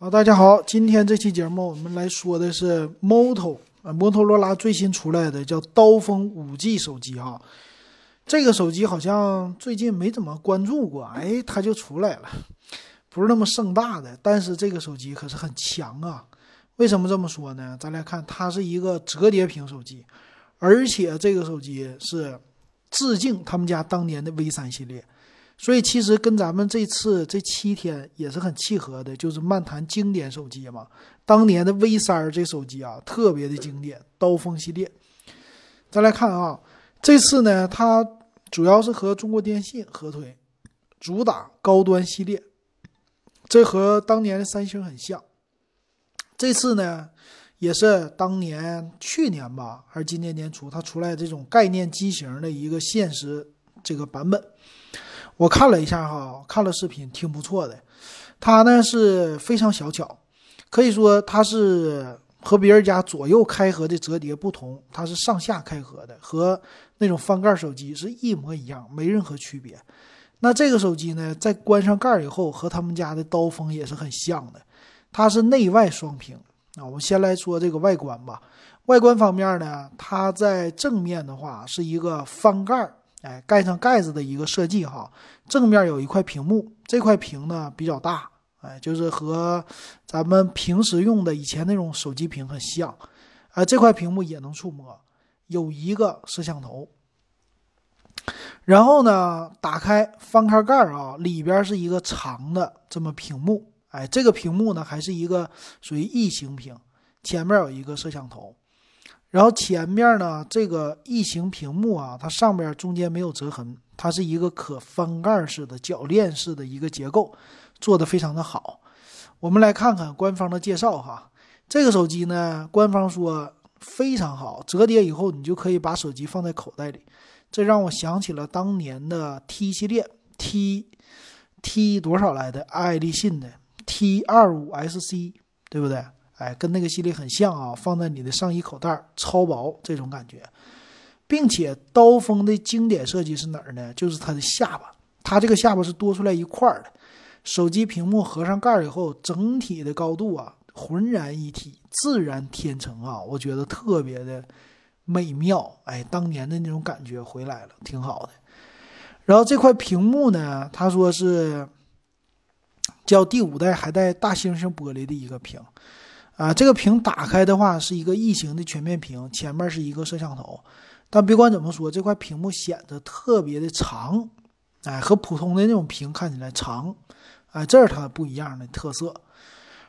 好，大家好，今天这期节目我们来说的是 Moto 啊，摩托罗拉最新出来的叫刀锋五 G 手机哈。这个手机好像最近没怎么关注过，哎，它就出来了，不是那么盛大的，但是这个手机可是很强啊。为什么这么说呢？咱来看，它是一个折叠屏手机，而且这个手机是致敬他们家当年的 V 三系列。所以其实跟咱们这次这七天也是很契合的，就是漫谈经典手机嘛。当年的 V 三这手机啊，特别的经典，刀锋系列。再来看啊，这次呢，它主要是和中国电信合推，主打高端系列，这和当年的三星很像。这次呢，也是当年去年吧，还是今年年初，它出来这种概念机型的一个现实这个版本。我看了一下哈，看了视频，挺不错的。它呢是非常小巧，可以说它是和别人家左右开合的折叠不同，它是上下开合的，和那种翻盖手机是一模一样，没任何区别。那这个手机呢，在关上盖以后，和他们家的刀锋也是很像的，它是内外双屏啊。我们先来说这个外观吧，外观方面呢，它在正面的话是一个翻盖。哎，盖上盖子的一个设计哈，正面有一块屏幕，这块屏呢比较大，哎，就是和咱们平时用的以前那种手机屏很像，啊，这块屏幕也能触摸，有一个摄像头，然后呢，打开翻开盖儿啊，里边是一个长的这么屏幕，哎，这个屏幕呢还是一个属于异形屏，前面有一个摄像头。然后前面呢，这个异形屏幕啊，它上边中间没有折痕，它是一个可翻盖式的铰链式的一个结构，做的非常的好。我们来看看官方的介绍哈，这个手机呢，官方说非常好，折叠以后你就可以把手机放在口袋里，这让我想起了当年的 T 系列 T T 多少来的爱立信的 T 二五 SC，对不对？哎，跟那个系列很像啊，放在你的上衣口袋，超薄这种感觉，并且刀锋的经典设计是哪儿呢？就是它的下巴，它这个下巴是多出来一块儿的。手机屏幕合上盖儿以后，整体的高度啊，浑然一体，自然天成啊，我觉得特别的美妙。哎，当年的那种感觉回来了，挺好的。然后这块屏幕呢，他说是叫第五代还带大猩猩玻璃的一个屏。啊，这个屏打开的话是一个异形的全面屏，前面是一个摄像头。但别管怎么说，这块屏幕显得特别的长，哎，和普通的那种屏看起来长，哎，这是它不一样的特色。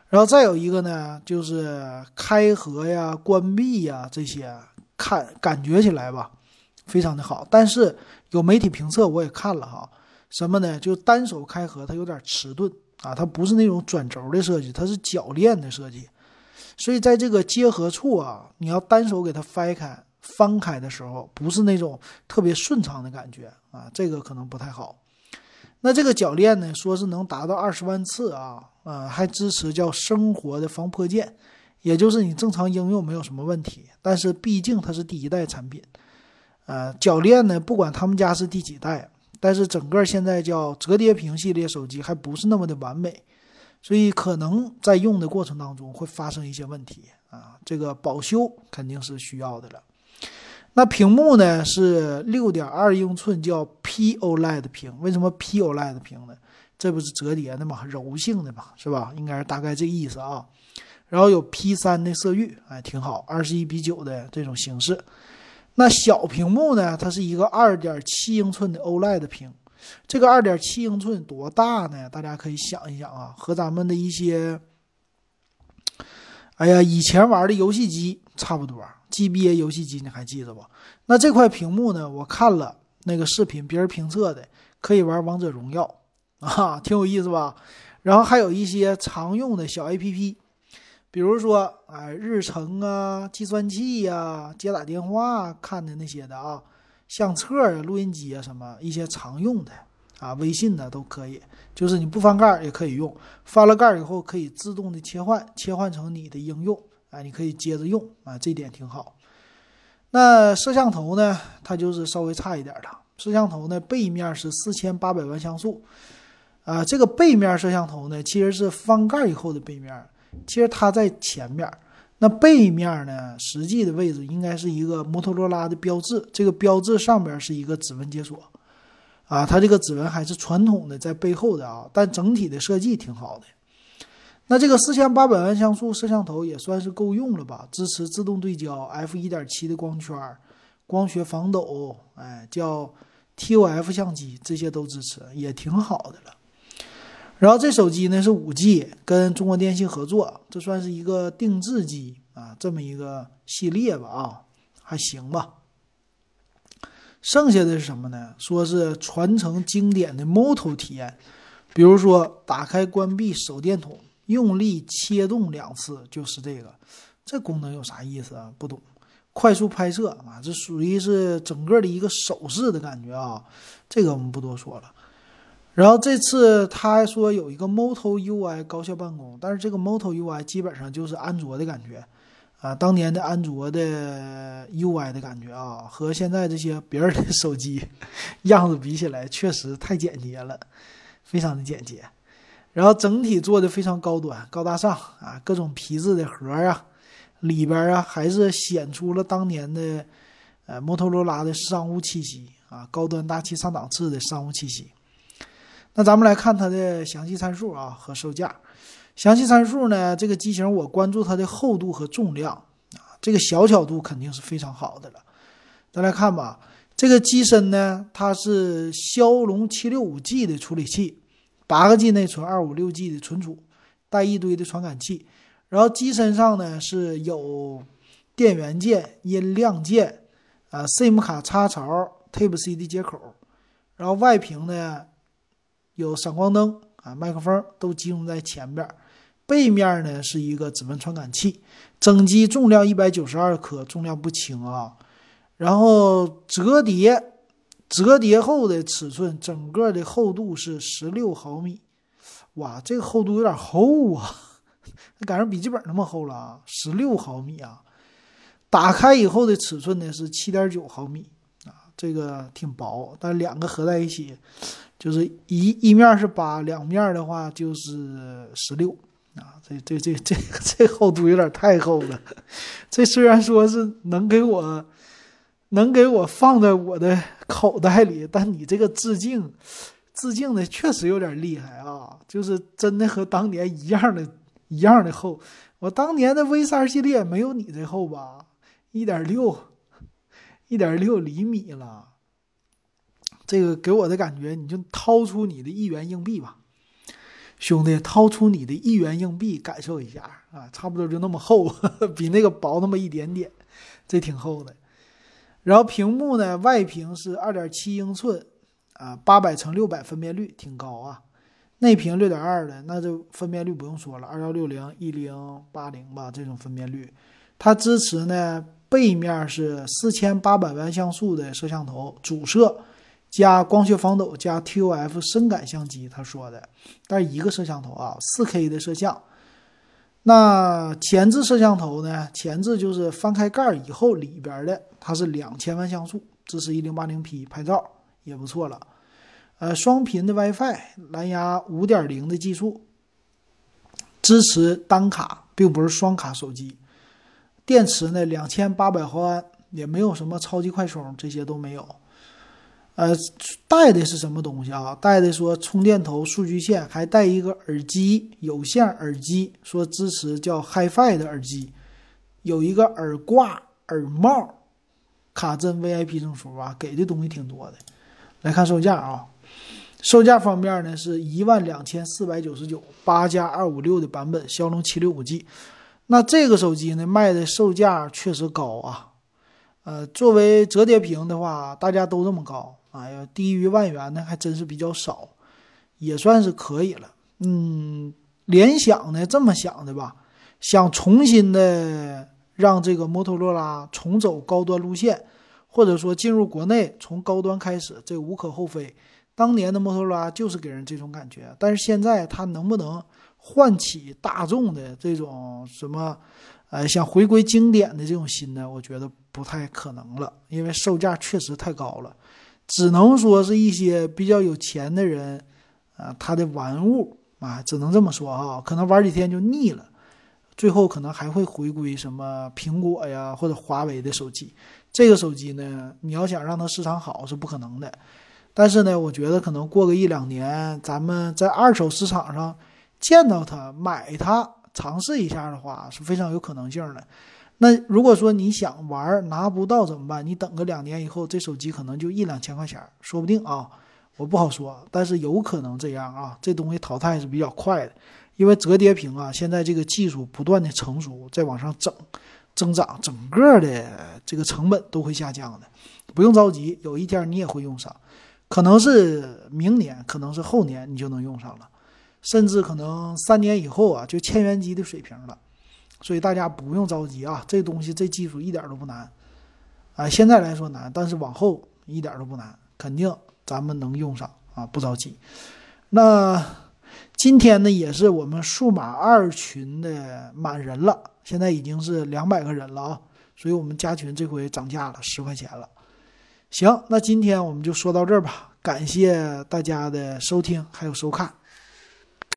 然后再有一个呢，就是开合呀、关闭呀这些，看感觉起来吧，非常的好。但是有媒体评测我也看了哈，什么呢？就单手开合它有点迟钝啊，它不是那种转轴的设计，它是铰链的设计。所以在这个结合处啊，你要单手给它翻开、翻开的时候，不是那种特别顺畅的感觉啊，这个可能不太好。那这个铰链呢，说是能达到二十万次啊，啊，还支持叫生活的防泼溅，也就是你正常应用没有什么问题。但是毕竟它是第一代产品，呃，铰链呢，不管他们家是第几代，但是整个现在叫折叠屏系列手机还不是那么的完美。所以可能在用的过程当中会发生一些问题啊，这个保修肯定是需要的了。那屏幕呢是六点二英寸，叫 POLED 屏。为什么 POLED 屏呢？这不是折叠的嘛，柔性的嘛，是吧？应该是大概这意思啊。然后有 P 三的色域，哎，挺好，二十一比九的这种形式。那小屏幕呢，它是一个二点七英寸的 OLED 屏。这个二点七英寸多大呢？大家可以想一想啊，和咱们的一些，哎呀，以前玩的游戏机差不多，GBA 游戏机你还记得不？那这块屏幕呢？我看了那个视频，别人评测的，可以玩王者荣耀啊，挺有意思吧？然后还有一些常用的小 APP，比如说哎，日程啊、计算器呀、接打电话看的那些的啊。相册啊、录音机啊，什么一些常用的啊，微信的都可以。就是你不翻盖也可以用，翻了盖以后可以自动的切换，切换成你的应用啊，你可以接着用啊，这点挺好。那摄像头呢，它就是稍微差一点的。摄像头呢，背面是四千八百万像素，啊，这个背面摄像头呢，其实是翻盖以后的背面，其实它在前面。那背面呢，实际的位置应该是一个摩托罗拉的标志，这个标志上边是一个指纹解锁，啊，它这个指纹还是传统的在背后的啊，但整体的设计挺好的。那这个四千八百万像素摄像头也算是够用了吧？支持自动对焦，f 一点七的光圈，光学防抖，哎，叫 TOF 相机，这些都支持，也挺好的了。然后这手机呢是五 G，跟中国电信合作，这算是一个定制机啊，这么一个系列吧啊，还行吧。剩下的是什么呢？说是传承经典的 Moto 体验，比如说打开关闭手电筒，用力切动两次就是这个，这功能有啥意思啊？不懂。快速拍摄啊，这属于是整个的一个手势的感觉啊，这个我们不多说了。然后这次他还说有一个 Moto UI 高效办公，但是这个 Moto UI 基本上就是安卓的感觉，啊，当年的安卓的 UI 的感觉啊，和现在这些别人的手机 样子比起来，确实太简洁了，非常的简洁。然后整体做的非常高端、高大上啊，各种皮质的盒啊，里边啊还是显出了当年的呃摩托罗拉的商务气息啊，高端大气上档次的商务气息。那咱们来看它的详细参数啊和售价。详细参数呢，这个机型我关注它的厚度和重量啊，这个小巧度肯定是非常好的了。再来看吧，这个机身呢，它是骁龙七六五 G 的处理器，八个 G 内存，二五六 G 的存储，带一堆的传感器。然后机身上呢是有电源键、音量键啊，SIM 卡插槽、Type C 的接口。然后外屏呢。有闪光灯啊，麦克风都集中在前边，背面呢是一个指纹传感器。整机重量一百九十二克，重量不轻啊。然后折叠，折叠后的尺寸，整个的厚度是十六毫米。哇，这个厚度有点厚啊，赶上笔记本那么厚了啊，十六毫米啊。打开以后的尺寸呢是七点九毫米，这个挺薄，但两个合在一起。就是一一面是八，两面的话就是十六啊，这这这这这厚度有点太厚了。这虽然说是能给我能给我放在我的口袋里，但你这个致敬致敬的确实有点厉害啊，就是真的和当年一样的一样的厚。我当年的 V 三系列没有你这厚吧？一点六一点六厘米了。这个给我的感觉，你就掏出你的一元硬币吧，兄弟，掏出你的一元硬币，感受一下啊，差不多就那么厚，比那个薄那么一点点，这挺厚的。然后屏幕呢，外屏是二点七英寸啊，八百乘六百分辨率挺高啊。内屏六点二的，那就分辨率不用说了，二幺六零一零八零吧，这种分辨率。它支持呢，背面是四千八百万像素的摄像头主摄。加光学防抖加 TOF 深感相机，他说的，但是一个摄像头啊，4K 的摄像。那前置摄像头呢？前置就是翻开盖以后里边的，它是两千万像素，支持 1080P 拍照也不错了。呃，双频的 WiFi，蓝牙5.0的技术，支持单卡，并不是双卡手机。电池呢，两千八百毫安，也没有什么超级快充，这些都没有。呃，带的是什么东西啊？带的说充电头、数据线，还带一个耳机，有线耳机，说支持叫 HiFi 的耳机，有一个耳挂、耳帽，卡针 VIP 证书啊，给的东西挺多的。来看售价啊，售价方面呢是一万两千四百九十九，八加二五六的版本，骁龙七六五 G。那这个手机呢卖的售价确实高啊，呃，作为折叠屏的话，大家都这么高。哎呀，低于万元的还真是比较少，也算是可以了。嗯，联想呢这么想的吧，想重新的让这个摩托罗拉重走高端路线，或者说进入国内从高端开始，这无可厚非。当年的摩托罗拉就是给人这种感觉，但是现在它能不能唤起大众的这种什么，呃，想回归经典的这种心呢？我觉得不太可能了，因为售价确实太高了。只能说是一些比较有钱的人，啊，他的玩物啊，只能这么说啊，可能玩几天就腻了，最后可能还会回归什么苹果呀或者华为的手机。这个手机呢，你要想让它市场好是不可能的。但是呢，我觉得可能过个一两年，咱们在二手市场上见到它、买它、尝试一下的话，是非常有可能性的。那如果说你想玩拿不到怎么办？你等个两年以后，这手机可能就一两千块钱，说不定啊，我不好说，但是有可能这样啊。这东西淘汰是比较快的，因为折叠屏啊，现在这个技术不断的成熟，在往上整。增长整个的这个成本都会下降的，不用着急，有一天你也会用上，可能是明年，可能是后年你就能用上了，甚至可能三年以后啊就千元机的水平了，所以大家不用着急啊，这东西这技术一点都不难，啊，现在来说难，但是往后一点都不难，肯定咱们能用上啊，不着急。那今天呢也是我们数码二群的满人了。现在已经是两百个人了啊，所以我们加群这回涨价了十块钱了。行，那今天我们就说到这儿吧，感谢大家的收听还有收看。